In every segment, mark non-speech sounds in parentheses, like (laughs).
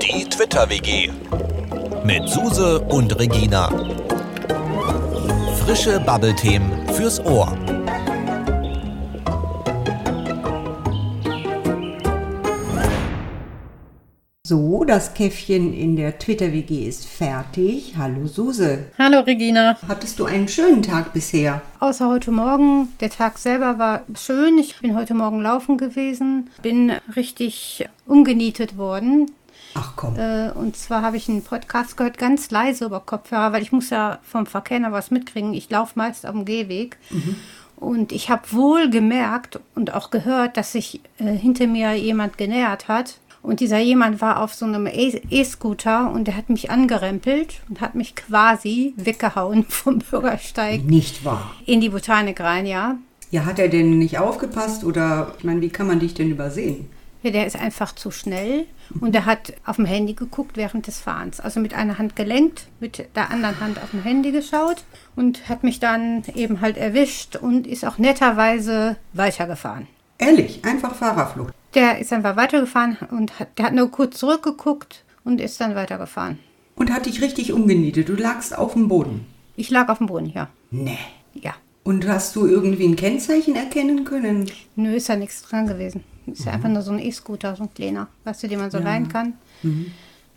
Die Twitter-WG mit Suse und Regina. Frische Bubble-Themen fürs Ohr. So, das Käffchen in der Twitter-WG ist fertig. Hallo Suse. Hallo Regina. Hattest du einen schönen Tag bisher? Außer heute Morgen. Der Tag selber war schön. Ich bin heute Morgen laufen gewesen. Bin richtig umgenietet worden. Ach komm. Äh, und zwar habe ich einen Podcast gehört, ganz leise über Kopfhörer, weil ich muss ja vom Verkehr noch was mitkriegen. Ich laufe meist auf dem Gehweg. Und ich habe wohl gemerkt und auch gehört, dass sich äh, hinter mir jemand genähert hat. Und dieser jemand war auf so einem E- E-Scooter und der hat mich angerempelt und hat mich quasi weggehauen (laughs) vom Bürgersteig Nicht wahr. in die Botanik rein, ja. Ja, hat er denn nicht aufgepasst oder, ich meine, wie kann man dich denn übersehen? Ja, der ist einfach zu schnell und der hat auf dem Handy geguckt während des Fahrens. Also mit einer Hand gelenkt, mit der anderen Hand auf dem Handy geschaut und hat mich dann eben halt erwischt und ist auch netterweise weitergefahren. Ehrlich, einfach Fahrerflucht. Der ist einfach weitergefahren und hat, der hat nur kurz zurückgeguckt und ist dann weitergefahren. Und hat dich richtig umgenietet. Du lagst auf dem Boden. Ich lag auf dem Boden, ja. Nee. Ja. Und hast du irgendwie ein Kennzeichen erkennen können? Nö, ist ja nichts dran gewesen. Ist ja einfach nur so ein E-Scooter, so ein kleiner, weißt du, den man so leihen kann.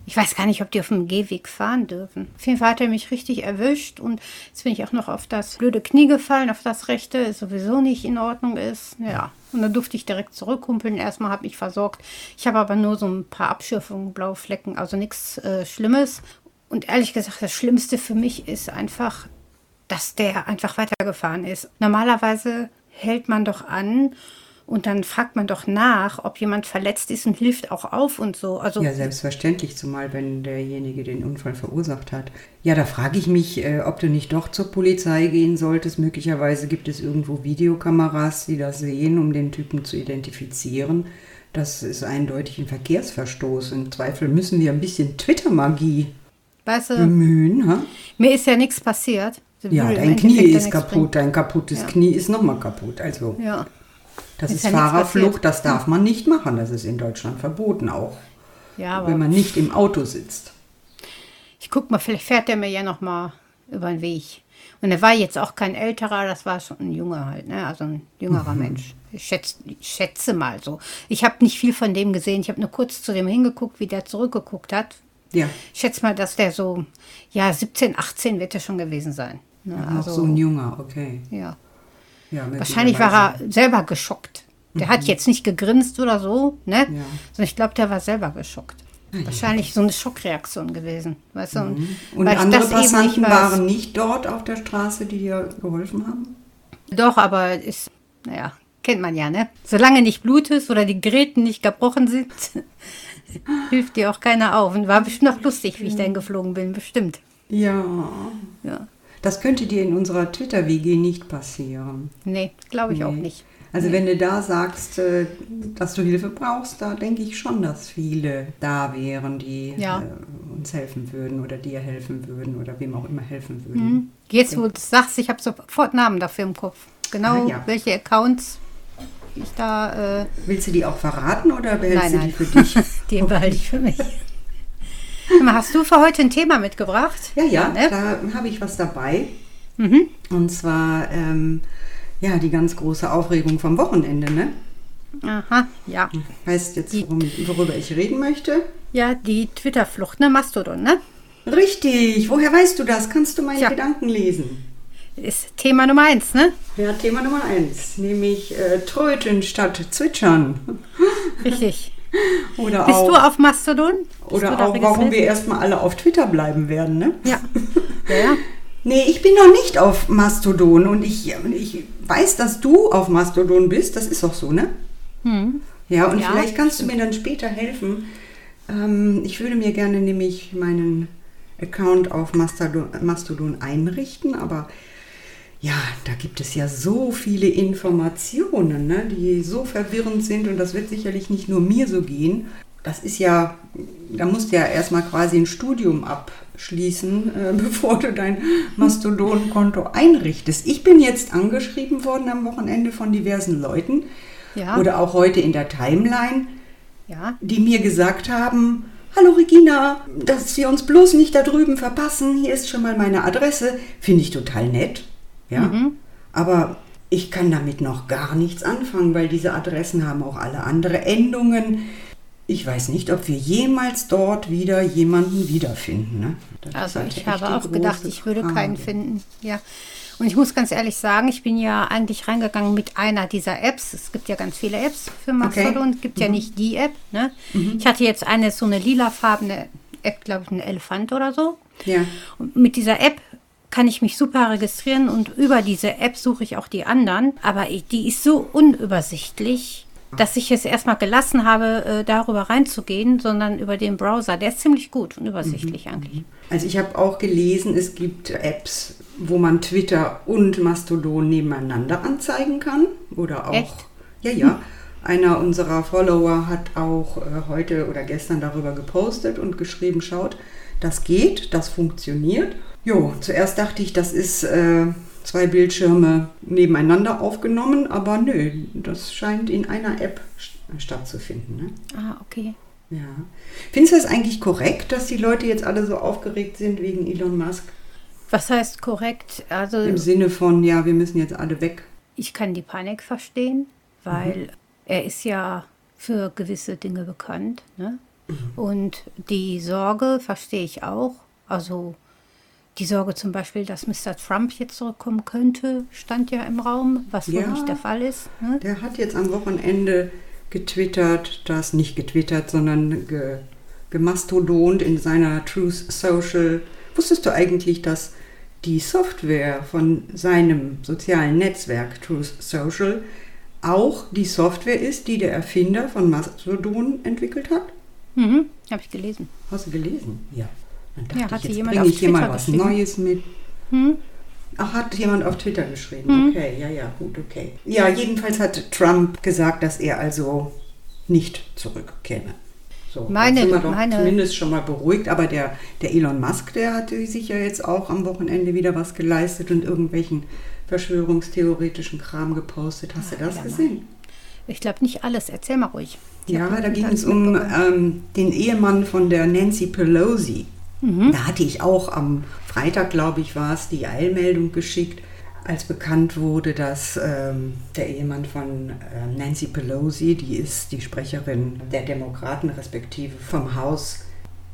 Ich weiß gar nicht, ob die auf dem Gehweg fahren dürfen. Auf jeden Fall hat er mich richtig erwischt und jetzt bin ich auch noch auf das blöde Knie gefallen, auf das rechte, sowieso nicht in Ordnung ist. Ja, und dann durfte ich direkt zurückkumpeln. Erstmal habe ich versorgt. Ich habe aber nur so ein paar Abschürfungen, blaue Flecken, also nichts äh, Schlimmes. Und ehrlich gesagt, das Schlimmste für mich ist einfach, dass der einfach weitergefahren ist. Normalerweise hält man doch an und dann fragt man doch nach, ob jemand verletzt ist und hilft auch auf und so. Also Ja, selbstverständlich, zumal wenn derjenige den Unfall verursacht hat. Ja, da frage ich mich, äh, ob du nicht doch zur Polizei gehen solltest. Möglicherweise gibt es irgendwo Videokameras, die das sehen, um den Typen zu identifizieren. Das ist eindeutig ein Verkehrsverstoß. Im Zweifel müssen wir ein bisschen Twitter-Magie weißt du, bemühen. Ha? mir ist ja nichts passiert. Ja, dein Knie ist kaputt, bringen. dein kaputtes Ja. Knie ist nochmal kaputt. Also, Ja. Das Ist ist, ja Fahrerflucht, das darf man nicht machen. Das ist in Deutschland verboten auch, ja, wenn man nicht im Auto sitzt. ich guck mal, vielleicht fährt der mir ja noch mal über den Weg. Und er war jetzt auch kein älterer, das war schon ein junger halt, ne? also ein jüngerer Mhm. Mensch. Ich schätze, ich schätze mal so. Ich habe nicht viel von dem gesehen. Ich habe nur kurz zu dem hingeguckt, wie der zurückgeguckt hat. Ja, Ich schätze mal, dass der so, ja, 17, 18 wird er schon gewesen sein. Ne? noch so ein Junger, okay. ja. Ja, Wahrscheinlich war er selber geschockt. Der hat jetzt nicht gegrinst oder so, ne? Mhm. Ja. Sondern ich glaube, der war selber geschockt. Wahrscheinlich so eine Schockreaktion gewesen, weißt du? Und, Mhm. Und ich andere nicht Passanten weiß. waren nicht dort auf der Straße, die dir geholfen haben? Doch, aber ist, naja, kennt man ja, ne? Solange nicht Blut ist oder die Geräten nicht gebrochen sind, (laughs) hilft dir auch keiner auf. Und war bestimmt auch lustig, wie ich dahin geflogen bin, bestimmt. Ja. Ja. Das könnte dir in unserer Twitter-WG nicht passieren. Nee, glaube ich auch Nee. nicht. Also wenn du da sagst, äh, dass du Hilfe brauchst, da denke ich schon, dass viele da wären, die Ja. äh, uns helfen würden oder dir helfen würden oder wem auch immer helfen würden. Jetzt, wo du sagst, ich habe sofort Namen dafür im Kopf. Genau, Ah, ja. welche Accounts ich da. Äh, Willst du die auch verraten oder behältst nein, du nein. die für dich? (laughs) Die behalte ich für mich. (laughs) Hast du für heute ein Thema mitgebracht? Ja, ja, ne? da habe ich was dabei. Mhm. Und zwar, ähm, ja, die ganz große Aufregung vom Wochenende, ne? Aha, ja. Weißt jetzt, worum, worüber ich reden möchte? Ja, die Twitter-Flucht, ne? Mastodon, ne? Richtig, woher weißt du das? Kannst du meine Tja. Gedanken lesen? Ist Thema Nummer eins, ne? Ja, Thema Nummer eins, nämlich äh, Tröten statt Zwitschern. Richtig. (laughs) Oder Bist auch, du auf Mastodon? Bist oder auch warum wir erstmal alle auf Twitter bleiben werden, ne? Ja. (laughs) Ja, ja. Nee, ich bin noch nicht auf Mastodon und ich, ich weiß, dass du auf Mastodon bist. Das ist auch so, ne? Ja, und Hm. Ja, vielleicht kannst du mir dann später helfen. Ähm, ich würde mir gerne nämlich meinen Account auf Mastodon, Mastodon einrichten, aber ja, da gibt es ja so viele Informationen, ne, die so verwirrend sind und das wird sicherlich nicht nur mir so gehen. Das ist ja, da musst du ja erstmal quasi ein Studium abschließen, äh, (laughs) bevor du dein Mastodon-Konto einrichtest. Ich bin jetzt angeschrieben worden am Wochenende von diversen Leuten, Ja. oder auch heute in der Timeline, Ja. die mir gesagt haben, Hallo Regina, dass wir uns bloß nicht da drüben verpassen, hier ist schon mal meine Adresse, finde ich total nett. Ja, aber ich kann damit noch gar nichts anfangen, weil diese Adressen haben auch alle andere Endungen. Ich weiß nicht, ob wir jemals dort wieder jemanden wiederfinden. Ne? Also halt ich habe auch gedacht, ich würde keinen Frage. finden. Ja. Und ich muss ganz ehrlich sagen, ich bin ja eigentlich reingegangen mit einer dieser Apps. Es gibt ja ganz viele Apps für Mastodon. Es gibt ja nicht die App. Ne? Ich hatte jetzt eine so eine lilafarbene App, glaube ich, ein Elefant oder so. Ja. Und mit dieser App kann ich mich super registrieren und über diese App suche ich auch die anderen. Aber die ist so unübersichtlich, dass ich es erstmal gelassen habe, äh, darüber reinzugehen, sondern über den Browser. Der ist ziemlich gut und übersichtlich eigentlich. Also ich habe auch gelesen, es gibt Apps, wo man Twitter und Mastodon nebeneinander anzeigen kann. Oder auch. Echt? Ja, ja. Einer unserer Follower hat auch äh, heute oder gestern darüber gepostet und geschrieben, schaut, das geht, das funktioniert. Jo, zuerst dachte ich, das ist äh, zwei Bildschirme nebeneinander aufgenommen, aber nö, das scheint in einer App st- stattzufinden. Ne? Ah, okay. Ja. Findest du es eigentlich korrekt, dass die Leute jetzt alle so aufgeregt sind wegen Elon Musk? Was heißt korrekt? Also Im Sinne von, ja, wir müssen jetzt alle weg. ich kann die Panik verstehen, weil er ist ja für gewisse Dinge bekannt. Ne? Und die Sorge verstehe ich auch. Also die Sorge zum Beispiel, dass Mr. Trump jetzt zurückkommen könnte, stand ja im Raum, was wohl Ja. nicht der Fall ist. Ne? Der hat jetzt am Wochenende getwittert, das nicht getwittert, sondern ge, gemastodont in seiner Truth Social. Wusstest du eigentlich, dass die Software von seinem sozialen Netzwerk Truth Social auch die Software ist, die der Erfinder von Mastodon entwickelt hat? Mhm, habe ich gelesen. Hast du gelesen? Ja. Dann dachte Ja, ich, hatte jetzt jemand bringe ich hier mal was. Neues mit. Hm? Ach, hat jemand auf Twitter geschrieben. Okay, ja, ja, gut, okay. Ja, jedenfalls hat Trump gesagt, dass er also nicht zurückkäme. So, Meine- sind wir doch meine- zumindest schon mal beruhigt. Aber der, der Elon Musk, der hatte sich ja jetzt auch am Wochenende wieder was geleistet und irgendwelchen verschwörungstheoretischen Kram gepostet. Hast du das gesehen? Ich glaube nicht alles. Erzähl mal ruhig. Ich Ja, da ging es um ähm, den Ehemann von der Nancy Pelosi. Mhm. Da hatte ich auch am Freitag, glaube ich, war es, die Eilmeldung geschickt, als bekannt wurde, dass ähm, der Ehemann von ähm, Nancy Pelosi, die ist die Sprecherin der Demokraten, respektive vom Haus,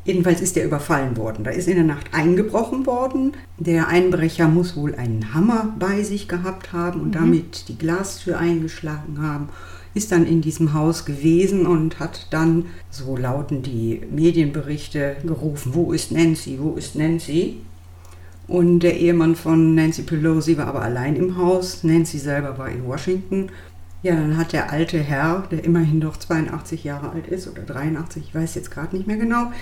Jedenfalls ist er überfallen worden. Da ist in der Nacht eingebrochen worden. Der Einbrecher muss wohl einen Hammer bei sich gehabt haben und damit die Glastür eingeschlagen haben. Ist dann in diesem Haus gewesen und hat dann, so lauten die Medienberichte, gerufen, wo ist Nancy, wo ist Nancy? Und der Ehemann von Nancy Pelosi war aber allein im Haus. Nancy selber war in Washington. Ja, dann hat der alte Herr, der immerhin doch 82 Jahre alt ist oder 83, ich weiß jetzt gerade nicht mehr genau,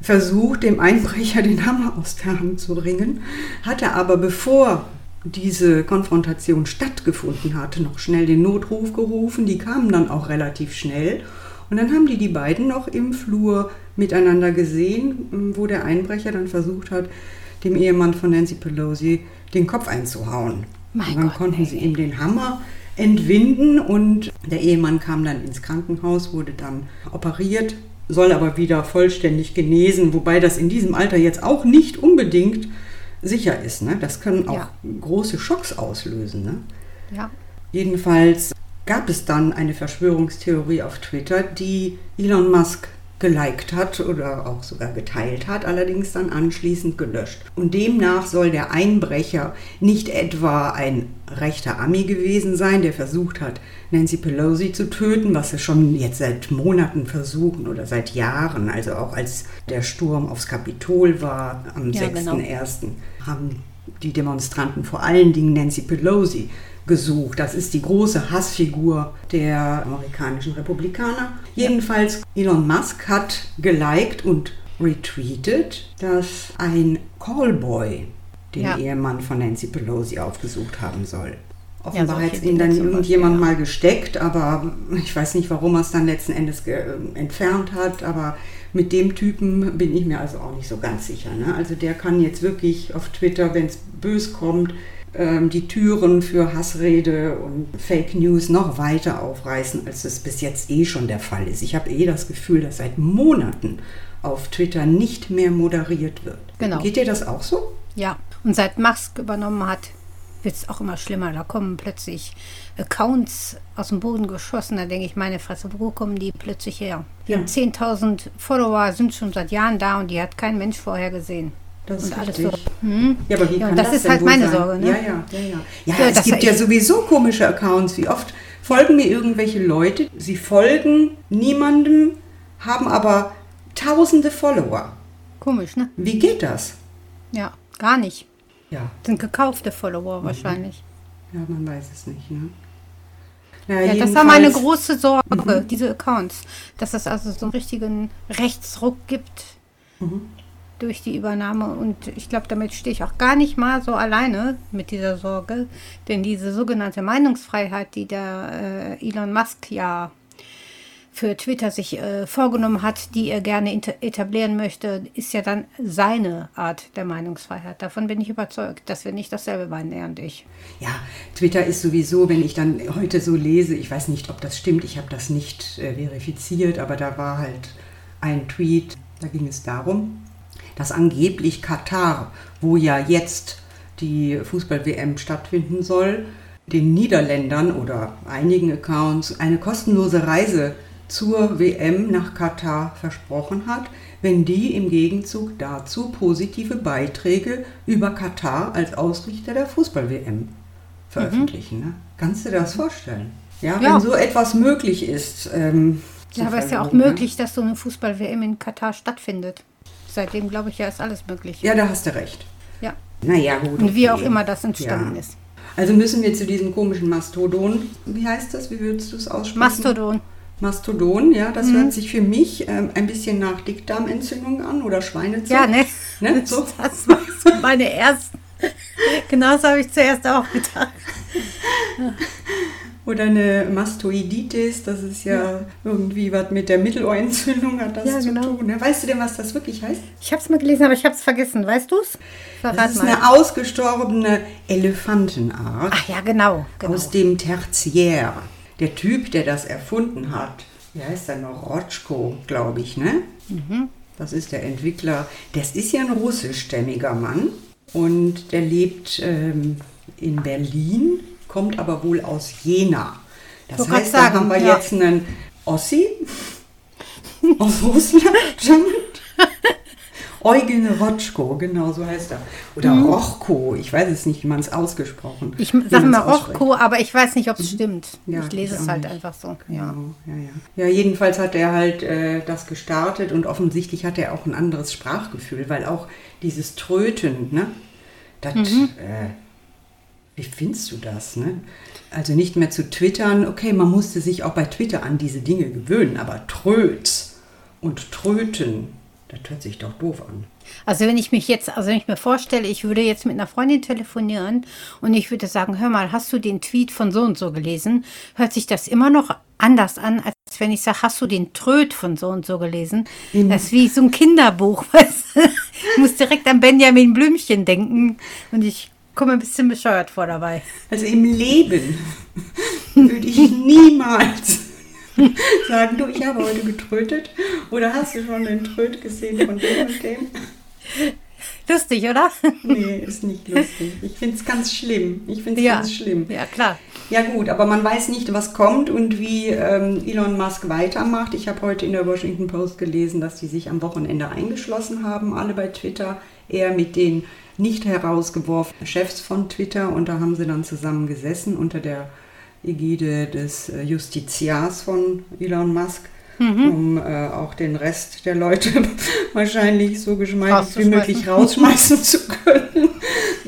versucht, dem Einbrecher den Hammer aus der Hand zu ringen, hatte aber bevor diese Konfrontation stattgefunden hatte, noch schnell den Notruf gerufen. Die kamen dann auch relativ schnell. Und dann haben die die beiden noch im Flur miteinander gesehen, wo der Einbrecher dann versucht hat, dem Ehemann von Nancy Pelosi den Kopf einzuhauen. Mein und dann Gott, konnten nee. sie ihm den Hammer entwinden und der Ehemann kam dann ins Krankenhaus, wurde dann operiert, soll aber wieder vollständig genesen, wobei das in diesem Alter jetzt auch nicht unbedingt sicher ist. Ne? Das können auch Ja. große Schocks auslösen. Ne? Ja. Jedenfalls gab es dann eine Verschwörungstheorie auf Twitter, die Elon Musk geliked hat oder auch sogar geteilt hat, allerdings dann anschließend gelöscht. Und demnach soll der Einbrecher nicht etwa ein rechter Ami gewesen sein, der versucht hat, Nancy Pelosi zu töten, was sie schon jetzt seit Monaten versuchen oder seit Jahren, also auch als der Sturm aufs Kapitol war am Ja, 6.1. genau. haben die Demonstranten vor allen Dingen Nancy Pelosi gesucht. Das ist die große Hassfigur der amerikanischen Republikaner. Jedenfalls, Elon Musk hat geliked und retweetet, dass ein Callboy den Ja. Ehemann von Nancy Pelosi aufgesucht haben soll. Ja, Offenbar solche hat es ihn dann irgendjemand Beispiel, mal gesteckt, aber ich weiß nicht, warum er es dann letzten Endes äh, entfernt hat. Aber mit dem Typen bin ich mir also auch nicht so ganz sicher. Ne? Also der kann jetzt wirklich auf Twitter, wenn es bös kommt, die Türen für Hassrede und Fake News noch weiter aufreißen, als es bis jetzt eh schon der Fall ist. Ich habe eh das Gefühl, dass seit Monaten auf Twitter nicht mehr moderiert wird. Genau. Geht dir das auch so? Ja, und seit Musk übernommen hat, wird es auch immer schlimmer. Da kommen plötzlich Accounts aus dem Boden geschossen. Da denke ich, meine Fresse, wo kommen die plötzlich her? Die Ja. haben 10.000 Follower, sind schon seit Jahren da und die hat kein Mensch vorher gesehen. Das ist alles so. Hm? Ja, aber wie Ja, kann und das ist halt meine sein? Sorge, ne? Ja, ja, ja, ja. Ja, Ja, es das gibt ja sowieso komische Accounts. Wie oft folgen mir irgendwelche Leute, sie folgen niemandem, haben aber tausende Follower. Komisch, ne? Wie geht das? Ja, gar nicht. Ja, Sind gekaufte Mhm. Follower wahrscheinlich. ja, man weiß es nicht. Ne? Ja, das war meine große Sorge, diese Accounts. Dass es also so einen richtigen Rechtsruck gibt Mhm. Durch die Übernahme. Und ich glaube, damit stehe ich auch gar nicht mal so alleine mit dieser Sorge. Denn diese sogenannte Meinungsfreiheit, die der äh, Elon Musk ja für Twitter sich äh, vorgenommen hat, die er gerne etablieren möchte, ist ja dann seine Art der Meinungsfreiheit. Davon bin ich überzeugt, dass wir nicht dasselbe meinen, er und ich. Ja, Twitter ist sowieso, wenn ich dann heute so lese, ich weiß nicht, ob das stimmt, ich habe das nicht äh, verifiziert, aber da war halt ein Tweet, da ging es darum, dass angeblich Katar, wo ja jetzt die Fußball-WM stattfinden soll, den Niederländern oder einigen Accounts eine kostenlose Reise zur WM nach Katar versprochen hat, wenn die im Gegenzug dazu positive Beiträge über Katar als Ausrichter der Fußball-WM veröffentlichen. Ne? Kannst du dir das vorstellen? Ja, Ja. wenn so etwas möglich ist. Ähm, Ja, aber es ist ja auch ne? möglich, dass so eine Fußball-WM in Katar stattfindet. Seitdem glaube ich ja, ist alles möglich. Ja, da hast du recht. Ja. Naja, gut. Und wie okay. auch immer das entstanden Ja. ist. Also müssen wir zu diesem komischen Mastodon, wie heißt das, wie würdest du es aussprechen? Mastodon. Mastodon, ja, das Mhm. hört sich für mich ähm, ein bisschen nach Dickdarmentzündung an oder Schweinezucht. Ja, ne? Ne, so. (laughs) Das war so meine ersten. Genau das habe ich zuerst auch gedacht. (laughs) Oder eine Mastoiditis, das ist ja, irgendwie was mit der Mittelohrentzündung hat das Ja, zu genau. tun. Ne? Weißt du denn, was das wirklich heißt? Ich habe es mal gelesen, aber ich habe es vergessen. Weißt du es? Das ist mal. eine ausgestorbene Elefantenart. Ach ja, genau. genau. aus dem Tertiär. Der Typ, der das erfunden hat, wie heißt er noch? Rotschko, glaube ich, ne? Das ist der Entwickler. Das ist ja ein russischstämmiger Mann und der lebt ähm, in Berlin, kommt aber wohl aus Jena. Das Wollte heißt, grad da sagen, haben wir ja. jetzt einen Ossi (laughs) aus Russland. (laughs) Eugen Rotschko, genau so heißt er. Oder Rochko, ich weiß es nicht, wie man es ausgesprochen Mhm. ich sage mal. Rochko, aber ich weiß nicht, ob es stimmt. Ja, ich lese ich es halt nicht. einfach so. Genau, Ja. ja, ja. Ja, jedenfalls hat er halt äh, das gestartet und offensichtlich hat er auch ein anderes Sprachgefühl, weil auch dieses Tröten, ne? Das, Mhm. äh, wie findest du das, ne? Also nicht mehr zu twittern, okay, man musste sich auch bei Twitter an diese Dinge gewöhnen, aber Tröts und Tröten, das hört sich doch doof an. Also wenn ich mich jetzt, also wenn ich mir vorstelle, ich würde jetzt mit einer Freundin telefonieren und ich würde sagen, hör mal, hast du den Tweet von so und so gelesen? Hört sich das immer noch anders an, als wenn ich sage, hast du den Tröd von so und so gelesen? Im- Das ist wie so ein Kinderbuch. (laughs) Weißt? Ich muss direkt an Benjamin Blümchen denken und ich komme ein bisschen bescheuert vor dabei. Also im Leben würde ich niemals sagen, du, ich habe heute getrötet oder hast du schon den Tröt gesehen von dem und dem? Lustig, oder? Nee, ist nicht lustig. Ich finde es ganz schlimm. Ich finde es Ja. ganz schlimm. Ja, klar. Ja gut, aber man weiß nicht, was kommt und wie ähm, Elon Musk weitermacht. Ich habe heute in der Washington Post gelesen, dass die sich am Wochenende eingeschlossen haben, alle bei Twitter. Er mit den nicht herausgeworfenen Chefs von Twitter und da haben sie dann zusammen gesessen unter der Ägide des äh, Justiziars von Elon Musk. Um äh, auch den Rest der Leute (laughs) wahrscheinlich so geschmeidig wie möglich rausschmeißen zu können.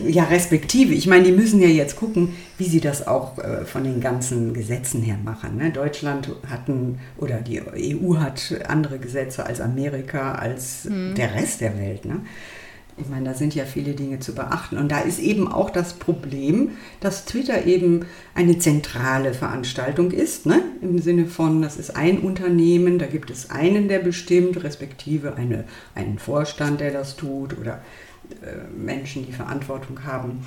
Ja, respektive. Ich meine, die müssen ja jetzt gucken, wie sie das auch äh, von den ganzen Gesetzen her machen. Ne? Deutschland hat ein, oder die EU hat andere Gesetze als Amerika, als der Rest der Welt. Ne? Ich meine, da sind ja viele Dinge zu beachten. Und da ist eben auch das Problem, dass Twitter eben eine zentrale Veranstaltung ist, ne? im Sinne von, das ist ein Unternehmen, da gibt es einen, der bestimmt, respektive eine, einen Vorstand, der das tut oder äh, Menschen, die Verantwortung haben.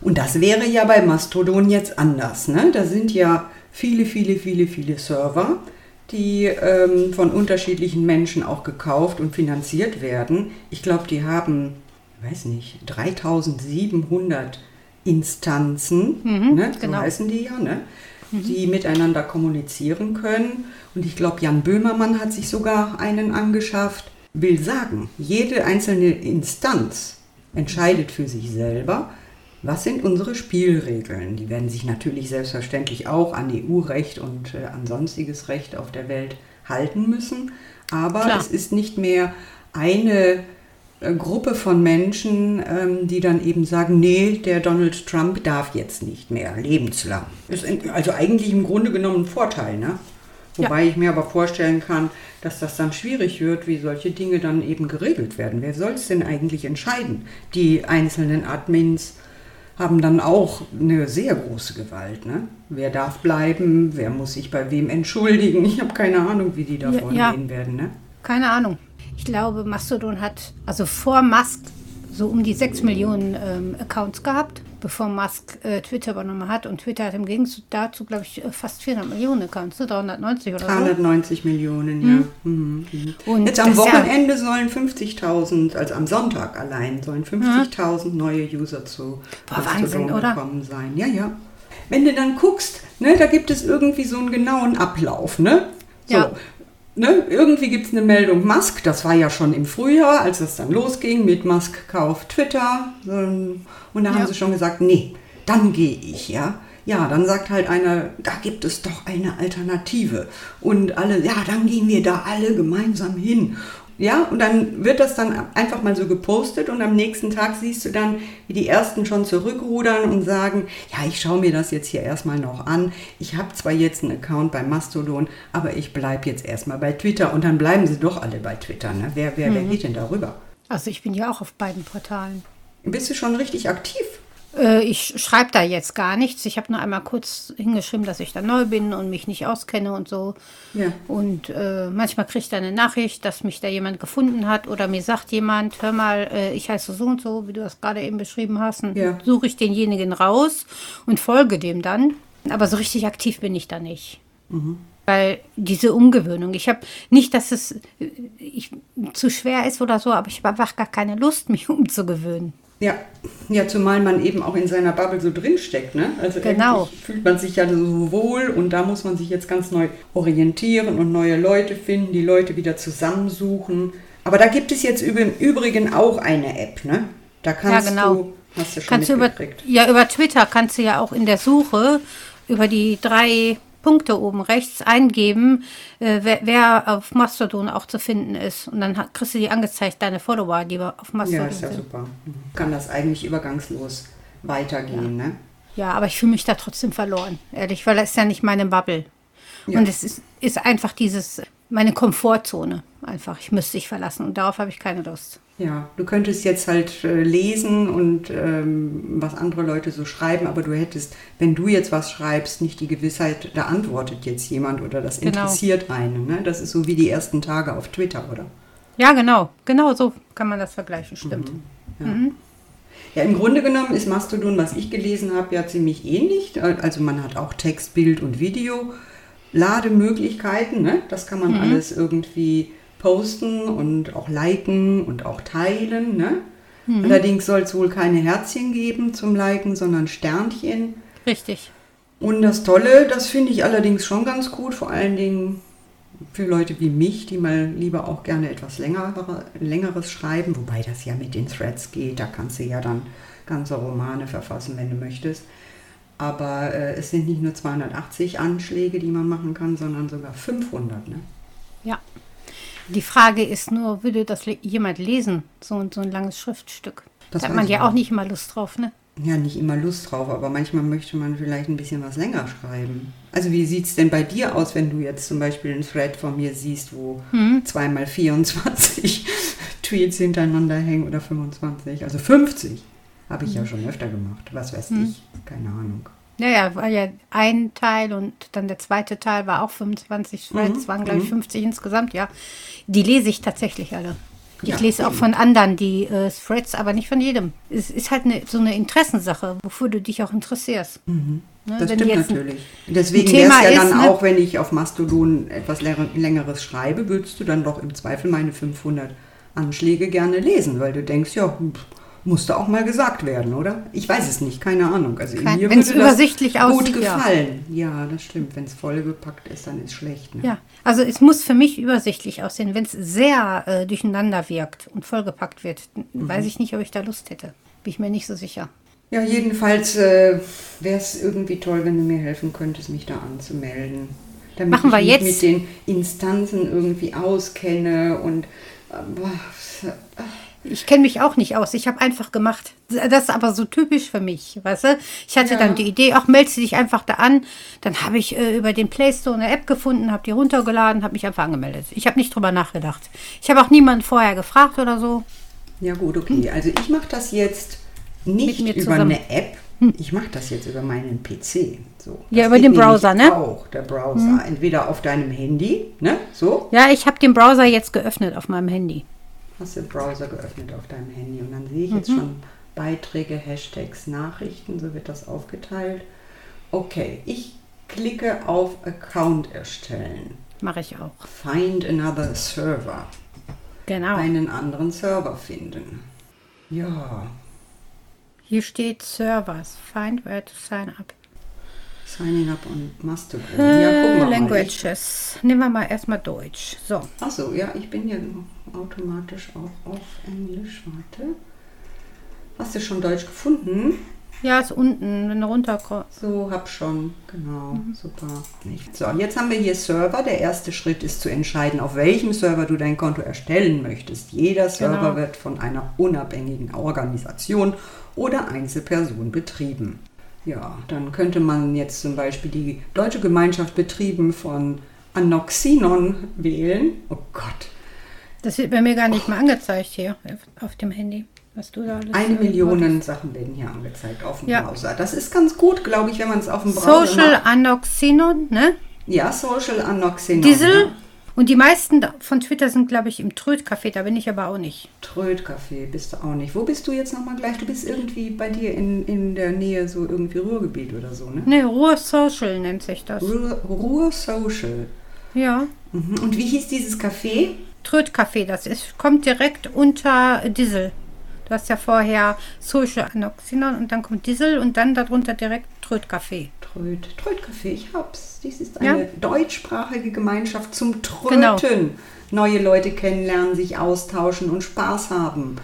Und das wäre ja bei Mastodon jetzt anders. Ne? Da sind ja viele, viele, viele, viele Server, die ähm, von unterschiedlichen Menschen auch gekauft und finanziert werden. Ich glaube, die haben, weiß nicht, 3700 Instanzen, Mhm, ne? genau. so heißen die ja, ne? die miteinander kommunizieren können. Und ich glaube, Jan Böhmermann hat sich sogar einen angeschafft. Will sagen, jede einzelne Instanz entscheidet für sich selber, was sind unsere Spielregeln. Die werden sich natürlich selbstverständlich auch an EU-Recht und äh, an sonstiges Recht auf der Welt halten müssen. Aber Klar. es ist nicht mehr eine äh, Gruppe von Menschen, ähm, die dann eben sagen, nee, der Donald Trump darf jetzt nicht mehr, lebenslang. Ist in- also eigentlich im Grunde genommen ein Vorteil, ne? Wobei ich mir aber vorstellen kann, dass das dann schwierig wird, wie solche Dinge dann eben geregelt werden. Wer soll es denn eigentlich entscheiden? Die einzelnen Admins haben dann auch eine sehr große Gewalt. Ne? Wer darf bleiben? Wer muss sich bei wem entschuldigen? Ich habe keine Ahnung, wie die da Ja, ja. werden. Ne? Keine Ahnung. Ich glaube, Mastodon hat, also vor Musk, so um die 6 Millionen ähm, Accounts gehabt, bevor Musk äh, Twitter übernommen hat. Und Twitter hat im Gegenzug dazu, glaube ich, äh, fast 400 Millionen Accounts, ne? 390 oder so. 390 Millionen, ja. Mhm. mhm. Und Jetzt am ist ja- Wochenende sollen 50.000, also am Sonntag allein, sollen 50.000 neue User zu Boah, Wahnsinn, oder? gekommen sein. Ja, ja. Wenn du dann guckst, ne, da gibt es irgendwie so einen genauen Ablauf, ne? So, Ja. Ne, irgendwie gibt es eine Meldung Musk, das war ja schon im Frühjahr, als es dann losging mit Musk kauft Twitter. ähm, Und da haben Ja. sie schon gesagt, nee, dann gehe ich, ja. Ja, dann sagt halt einer, da gibt es doch eine Alternative. Und alle, ja, dann gehen wir da alle gemeinsam hin. Ja, und dann wird das dann einfach mal so gepostet und am nächsten Tag siehst du dann, wie die ersten schon zurückrudern und sagen, ja, ich schaue mir das jetzt hier erstmal noch an. Ich habe zwar jetzt einen Account bei Mastodon, aber ich bleibe jetzt erstmal bei Twitter und dann bleiben sie doch alle bei Twitter. Ne? Wer, wer, wer geht denn darüber? Also ich bin ja auch auf beiden Portalen. Bist du schon richtig aktiv? Äh, ich schreibe da jetzt gar nichts. Ich habe nur einmal kurz hingeschrieben, dass ich da neu bin und mich nicht auskenne und so. Ja. Und äh, manchmal kriege ich da eine Nachricht, dass mich da jemand gefunden hat oder mir sagt jemand, hör mal, äh, ich heiße so und so, wie du das gerade eben beschrieben hast. Und Ja. suche ich denjenigen raus und folge dem dann. Aber so richtig aktiv bin ich da nicht. Weil diese Umgewöhnung, ich habe nicht, dass es äh, ich, zu schwer ist oder so, aber ich habe einfach gar keine Lust, (laughs) mich umzugewöhnen. Ja, ja, zumal man eben auch in seiner Bubble so drinsteckt, ne? Also Genau. fühlt man sich ja so wohl und da muss man sich jetzt ganz neu orientieren und neue Leute finden, die Leute wieder zusammensuchen. Aber da gibt es jetzt im Übrigen auch eine App, ne? Da kannst ja, genau. du, hast du schon kannst du über, ja, über Twitter kannst du ja auch in der Suche über die drei Punkte oben rechts eingeben, äh, wer, wer auf Mastodon auch zu finden ist. Und dann ha- kriegst du die angezeigt, deine Follower, die auf Ja, Mastodon ist ja sind. super. Kann das eigentlich übergangslos weitergehen, ne? Ja, aber ich fühle mich da trotzdem verloren, ehrlich, weil das ist ja nicht meine Bubble. Ja. Und es ist, ist einfach dieses, meine Komfortzone einfach. Ich müsste dich verlassen und darauf habe ich keine Lust. Ja, du könntest jetzt halt äh, lesen und ähm, was andere Leute so schreiben, aber du hättest, wenn du jetzt was schreibst, nicht die Gewissheit, da antwortet jetzt jemand oder das Genau. interessiert einen. Ne? Das ist so wie die ersten Tage auf Twitter, oder? Ja, genau. Genau so kann man das vergleichen, stimmt. Ja, im Grunde genommen ist Mastodon, was ich gelesen habe, ja ziemlich ähnlich. Also man hat auch Text, Bild und Video. Lademöglichkeiten, ne? das kann man alles irgendwie posten und auch liken und auch teilen. Ne? Allerdings soll es wohl keine Herzchen geben zum Liken, sondern Sternchen. Richtig. Und das Tolle, das finde ich allerdings schon ganz gut, vor allen Dingen für Leute wie mich, die mal lieber auch gerne etwas länger, längeres schreiben, wobei das ja mit den Threads geht, da kannst du ja dann ganze Romane verfassen, wenn du möchtest. Aber äh, es sind nicht nur 280 Anschläge, die man machen kann, sondern sogar 500. Ne? Ja. Die Frage ist nur, würde das jemand lesen, so, ein- so ein langes Schriftstück? Das da hat man ja auch nicht immer Lust drauf, ne? Ja, nicht immer Lust drauf, aber manchmal möchte man vielleicht ein bisschen was länger schreiben. Also wie sieht es denn bei dir aus, wenn du jetzt zum Beispiel einen Thread von mir siehst, wo zweimal 24 (laughs) Tweets hintereinander hängen oder 25, also 50 habe ich ja schon öfter gemacht, was weiß ich, keine Ahnung. Ja, ja, war ja ein Teil und dann der zweite Teil war auch 25 Threads, waren glaube ich 50 insgesamt, ja. Die lese ich tatsächlich alle. Ich Ja, lese auch eben. von anderen die äh, Threads, aber nicht von jedem. Es ist halt eine, so eine Interessensache, wofür du dich auch interessierst. Ne, Das stimmt jetzt ein- natürlich. Deswegen wäre es ja dann ist, ne? auch, wenn ich auf Mastodon etwas länger- längeres schreibe, würdest du dann doch im Zweifel meine 500 Anschläge gerne lesen, weil du denkst, ja, hm, musste auch mal gesagt werden, oder? Ich weiß es nicht, keine Ahnung. Also Kein- mir würde das übersichtlich gut aussieht, ja. gefallen. Ja. das stimmt. Wenn es vollgepackt ist, dann ist schlecht. Ne? Ja, also es muss für mich übersichtlich aussehen. Wenn es sehr äh, durcheinander wirkt und vollgepackt wird, Mhm. weiß ich nicht, ob ich da Lust hätte. Bin ich mir nicht so sicher. Ja, jedenfalls äh, wäre es irgendwie toll, wenn du mir helfen könntest, mich da anzumelden. Damit Machen wir ich jetzt. mich mit den Instanzen irgendwie auskenne und äh, Ich kenne mich auch nicht aus. Ich habe einfach gemacht. Das ist aber so typisch für mich, weißt du? Ich hatte Ja. dann die Idee, ach, meldest du dich einfach da an. Dann habe ich äh, über den Play Store eine App gefunden, habe die runtergeladen, habe mich einfach angemeldet. Ich habe nicht drüber nachgedacht. Ich habe auch niemanden vorher gefragt oder so. ja gut, okay. Also ich mache das jetzt nicht über zusammen. eine App. Ich mache das jetzt über meinen PC. So, Ja, über den Browser, ne? Mhm. Auch der Browser. Entweder auf deinem Handy, ne? So, Ja, ich habe den Browser jetzt geöffnet auf meinem Handy. Hast du den Browser geöffnet auf deinem Handy und dann sehe ich jetzt Mhm. schon Beiträge, Hashtags, Nachrichten, so wird das aufgeteilt. Okay, ich klicke auf Account erstellen. Mache ich auch. Find another server. Genau. Einen anderen Server finden. Ja, Hier steht Servers. Find where to sign up. signing up on Mastodon. Ja, gucken wir mal. Languages. Nehmen wir mal erstmal Deutsch. So. Achso, ja, ich bin ja automatisch auch auf Englisch. Warte. Hast du schon Deutsch gefunden? Ja, ist unten, wenn du runterkommst. So, hab schon. Genau, super. Nicht. So, jetzt haben wir hier Server. Der erste Schritt ist zu entscheiden, auf welchem Server du dein Konto erstellen möchtest. Jeder Server Genau. wird von einer unabhängigen Organisation oder Einzelperson betrieben. Ja, dann könnte man jetzt zum Beispiel die Deutsche Gemeinschaft Betrieben von Anoxinon wählen. Oh Gott, Das wird bei mir gar nicht mal angezeigt hier auf dem Handy, was du da alles. eine Million Sachen werden hier angezeigt auf dem Ja. Browser. Das ist ganz gut, glaube ich, wenn man es auf dem Browser Social macht. Anoxinon, ne? Ja, Social Anoxinon. Diesel. ne? Und die meisten von Twitter sind, glaube ich, im Trödcafé. Da bin ich aber auch nicht. Trödcafé bist du auch nicht. Wo bist du jetzt nochmal gleich? Du bist irgendwie bei dir in, in der Nähe, so irgendwie Ruhrgebiet oder so, ne? Ne, Ruhr Social nennt sich das. Ruhr, Ruhr Social. Ja. Mhm. Und wie hieß dieses Café? Trödcafé, das ist, kommt direkt unter Diesel. Du hast ja vorher Social Anoxinon und dann kommt Diesel und dann darunter direkt Trödcafé. Tröd, Trödcafé, ich hab's. Dies ist Ja. eine deutschsprachige Gemeinschaft zum Tröten. Genau. Neue Leute kennenlernen, sich austauschen und Spaß haben.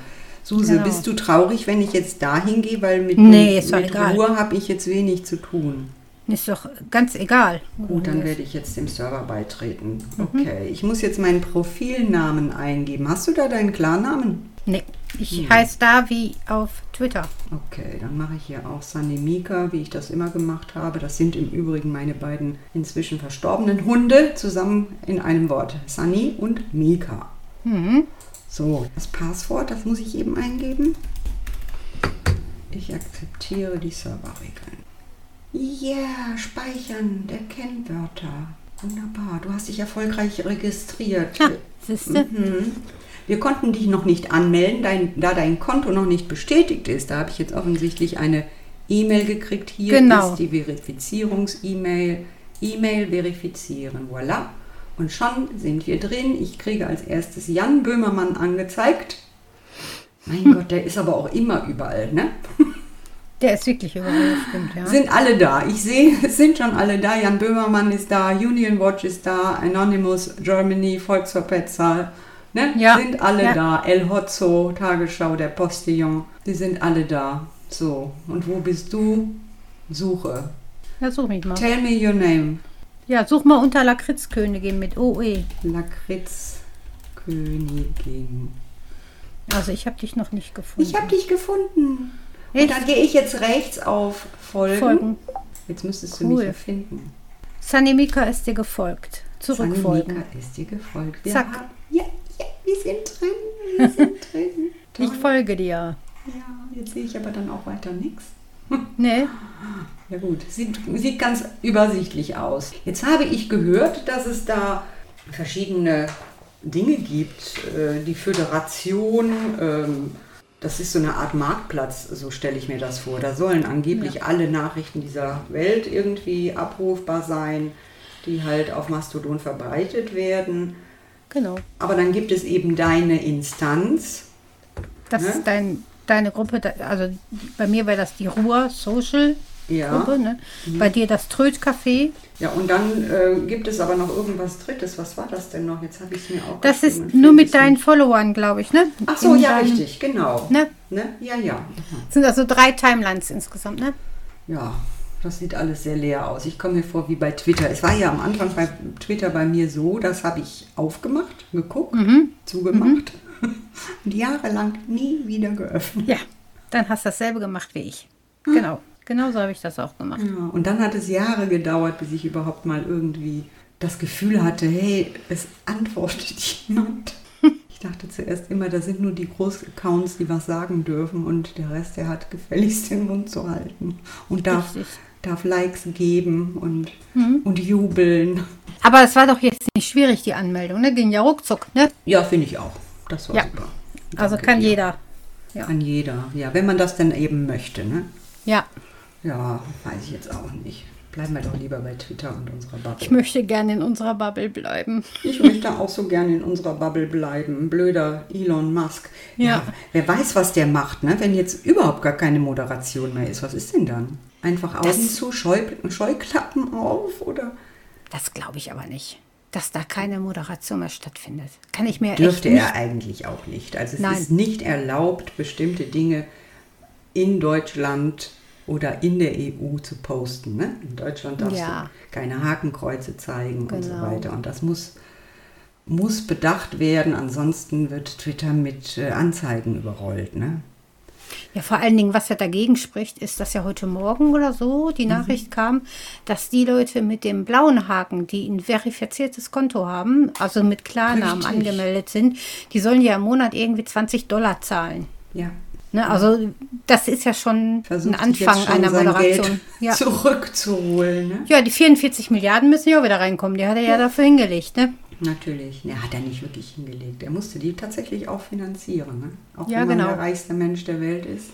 Suse, Genau. bist du traurig, wenn ich jetzt dahin gehe? Weil mit, Nee, mit. Ruhr habe ich jetzt wenig zu tun. Ist doch ganz egal. Gut, dann werde ich jetzt dem Server beitreten. Mhm. Okay, ich muss jetzt meinen Profilnamen eingeben. Hast du da deinen Klarnamen? Nee, ich Hm. heiße da wie auf Twitter. Okay, dann mache ich hier auch Sunny Mika, wie ich das immer gemacht habe. Das sind im Übrigen meine beiden inzwischen verstorbenen Hunde zusammen in einem Wort. Sunny und Mika. Mhm. So, das Passwort, das muss ich eben eingeben. Ich akzeptiere die Serverregeln. Ja, speichern der Kennwörter. Wunderbar, du hast dich erfolgreich registriert. Ha, siehste? Mhm. Wir konnten dich noch nicht anmelden, dein, da dein Konto noch nicht bestätigt ist. Da habe ich jetzt offensichtlich eine E-Mail gekriegt. Hier Genau. ist die Verifizierungs-E-Mail. E-Mail verifizieren. Voilà. Und schon sind wir drin. Ich kriege als erstes Jan Böhmermann angezeigt. Mein (laughs) Gott, der ist aber auch immer überall, ne? Der ist wirklich überall, stimmt, ja. Sind alle da. Ich sehe, (laughs) es sind schon alle da. Jan Böhmermann ist da, Union Watch ist da, Anonymous Germany, Volksverpetzer. Ne? Ja. Sind alle Ja. da. El Hotzo, Tagesschau, der Postillon. Die sind alle da. So, und wo bist du? Suche. Ja, such mich mal. Tell me your name. Ja, such mal unter Lakritzkönigin mit OE. Lakritzkönigin. Also ich habe dich noch nicht gefunden. Ich habe dich gefunden. Und Echt? dann gehe ich jetzt rechts auf Folgen. Folgen. Jetzt müsstest du Cool. mich ja finden. Sanimika ist dir gefolgt. Zurückfolgen. Annika ist dir gefolgt. Wir Zack. Haben, ja, ja, wir sind drin. Wir (laughs) sind drin. Toll. Ich folge dir. Ja, jetzt sehe ich aber dann auch weiter nichts. (laughs) Ne? Ja gut, sieht, sieht ganz übersichtlich aus. Jetzt habe ich gehört, dass es da verschiedene Dinge gibt. Äh, die Föderation, ähm, das ist so eine Art Marktplatz, so stelle ich mir das vor. Da sollen angeblich ja. alle Nachrichten dieser Welt irgendwie abrufbar sein, die halt auf Mastodon verbreitet werden. Genau. Aber dann gibt es eben deine Instanz. Das ne? ist dein, deine Gruppe, also bei mir wäre das die Ruhr Social ja. Gruppe, ne? Mhm. Bei dir das Trödcafé. Ja, und dann äh, gibt es aber noch irgendwas Drittes. Was war das denn noch? Jetzt habe ich es mir auch Das ist nur mit deinen Followern, glaube ich, ne? Ach so, In ja, deinem, richtig, genau. Ne? ne? Ja, ja. Mhm. Sind also drei Timelines insgesamt, ne? Ja, das sieht alles sehr leer aus. Ich komme mir vor wie bei Twitter. Es war ja am Anfang bei Twitter bei mir so, das habe ich aufgemacht, geguckt, mhm. zugemacht (laughs) und jahrelang nie wieder geöffnet. Ja, dann hast du dasselbe gemacht wie ich. Hm. Genau. Genau so habe ich das auch gemacht. Ja, und dann hat es Jahre gedauert, bis ich überhaupt mal irgendwie das Gefühl hatte, hey, es antwortet (laughs) jemand. Ich dachte zuerst immer, da sind nur die Großaccounts, die was sagen dürfen und der Rest, der hat gefälligst den Mund zu halten und darf, darf Likes geben und, mhm. und jubeln. Aber es war doch jetzt nicht schwierig, die Anmeldung, ne? Ging ja ruckzuck, ne? Ja, finde ich auch. Das war ja. super. Danke also kann dir. jeder. Ja. Kann jeder, ja, wenn man das denn eben möchte, ne? Ja. Ja, weiß ich jetzt auch nicht. Bleiben wir doch lieber bei Twitter und unserer Bubble. Ich möchte gerne in unserer Bubble bleiben. Ich möchte auch so gerne in unserer Bubble bleiben. Blöder Elon Musk. Ja. ja. Wer weiß, was der macht, ne? wenn jetzt überhaupt gar keine Moderation mehr ist. Was ist denn dann? Einfach Augen das, zu, Scheu, Scheuklappen auf? Oder? Das glaube ich aber nicht. Dass da keine Moderation mehr stattfindet. Kann ich mir Dürfte er eigentlich auch nicht. Also es Nein. ist nicht erlaubt, bestimmte Dinge in Deutschland oder in der EU zu posten. Ne? In Deutschland darfst ja. du keine Hakenkreuze zeigen genau. und so genau. weiter. Und das muss, muss bedacht werden, ansonsten wird Twitter mit äh, Anzeigen überrollt. Ne? Ja, vor allen Dingen, was ja dagegen spricht, ist, dass ja heute Morgen oder so die mhm. Nachricht mhm. kam, dass die Leute mit dem blauen Haken, die ein verifiziertes Konto haben, also mit Klarnamen Richtig. angemeldet sind, die sollen ja im Monat irgendwie 20 Dollar zahlen. Ja. Ne, also das ist ja schon Versucht ein Anfang einer Moderation. Ja. Zurückzuholen. Ne? Ja, die 44 Milliarden müssen ja auch wieder reinkommen. Die hat er ja, ja dafür hingelegt. Ne? Natürlich. Ja, hat er nicht wirklich hingelegt. Er musste die tatsächlich auch finanzieren. Ne? Auch ja, wenn man genau. der reichste Mensch der Welt ist.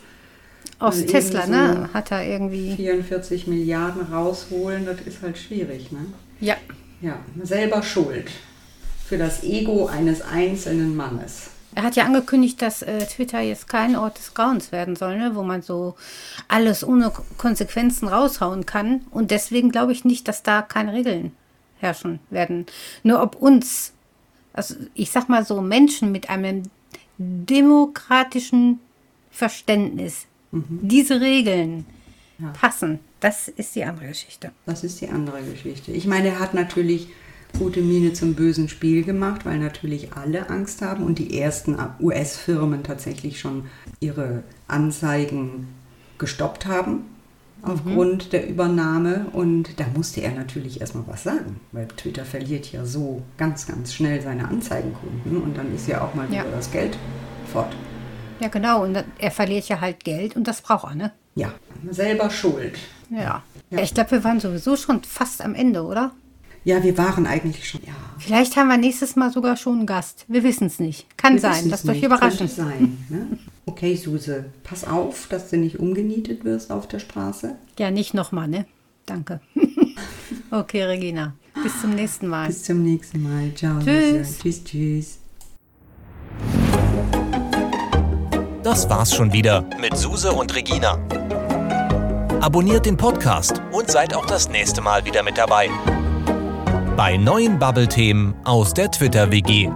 Aus also Tesla, ne? Hat er irgendwie. 44 Milliarden rausholen, das ist halt schwierig, ne? Ja. Ja, selber schuld. Für das Ego eines einzelnen Mannes. Er hat ja angekündigt, dass äh, Twitter jetzt kein Ort des Grauens werden soll, ne? wo man so alles ohne Konsequenzen raushauen kann. Und deswegen glaube ich nicht, dass da keine Regeln herrschen werden. Nur ob uns, also ich sag mal so, Menschen mit einem demokratischen Verständnis mhm. diese Regeln ja. passen, das ist die andere Geschichte. Das ist die andere Geschichte. Ich meine, er hat natürlich gute Miene zum bösen Spiel gemacht, weil natürlich alle Angst haben und die ersten US-Firmen tatsächlich schon ihre Anzeigen gestoppt haben aufgrund mhm. der Übernahme. Und da musste er natürlich erstmal was sagen, weil Twitter verliert ja so ganz, ganz schnell seine Anzeigenkunden und dann ist ja auch mal wieder ja. das Geld fort. Ja, genau. Und er verliert ja halt Geld und das braucht er, ne? Ja, selber schuld. Ja. ja. Ich glaube, wir waren sowieso schon fast am Ende, oder? Ja, wir waren eigentlich schon. Ja. Vielleicht haben wir nächstes Mal sogar schon einen Gast. Wir wissen es nicht. Kann wir sein. Das euch überraschen. sein. Ne? Okay, Suse, pass auf, dass du nicht umgenietet wirst auf der Straße. Ja, nicht nochmal, ne? Danke. (laughs) okay, Regina. Bis zum nächsten Mal. Bis zum nächsten Mal. Ciao. Tschüss. Tschüss, tschüss. Das war's schon wieder mit Suse und Regina. Abonniert den Podcast und seid auch das nächste Mal wieder mit dabei bei neuen Bubble-Themen aus der Twitter-WG.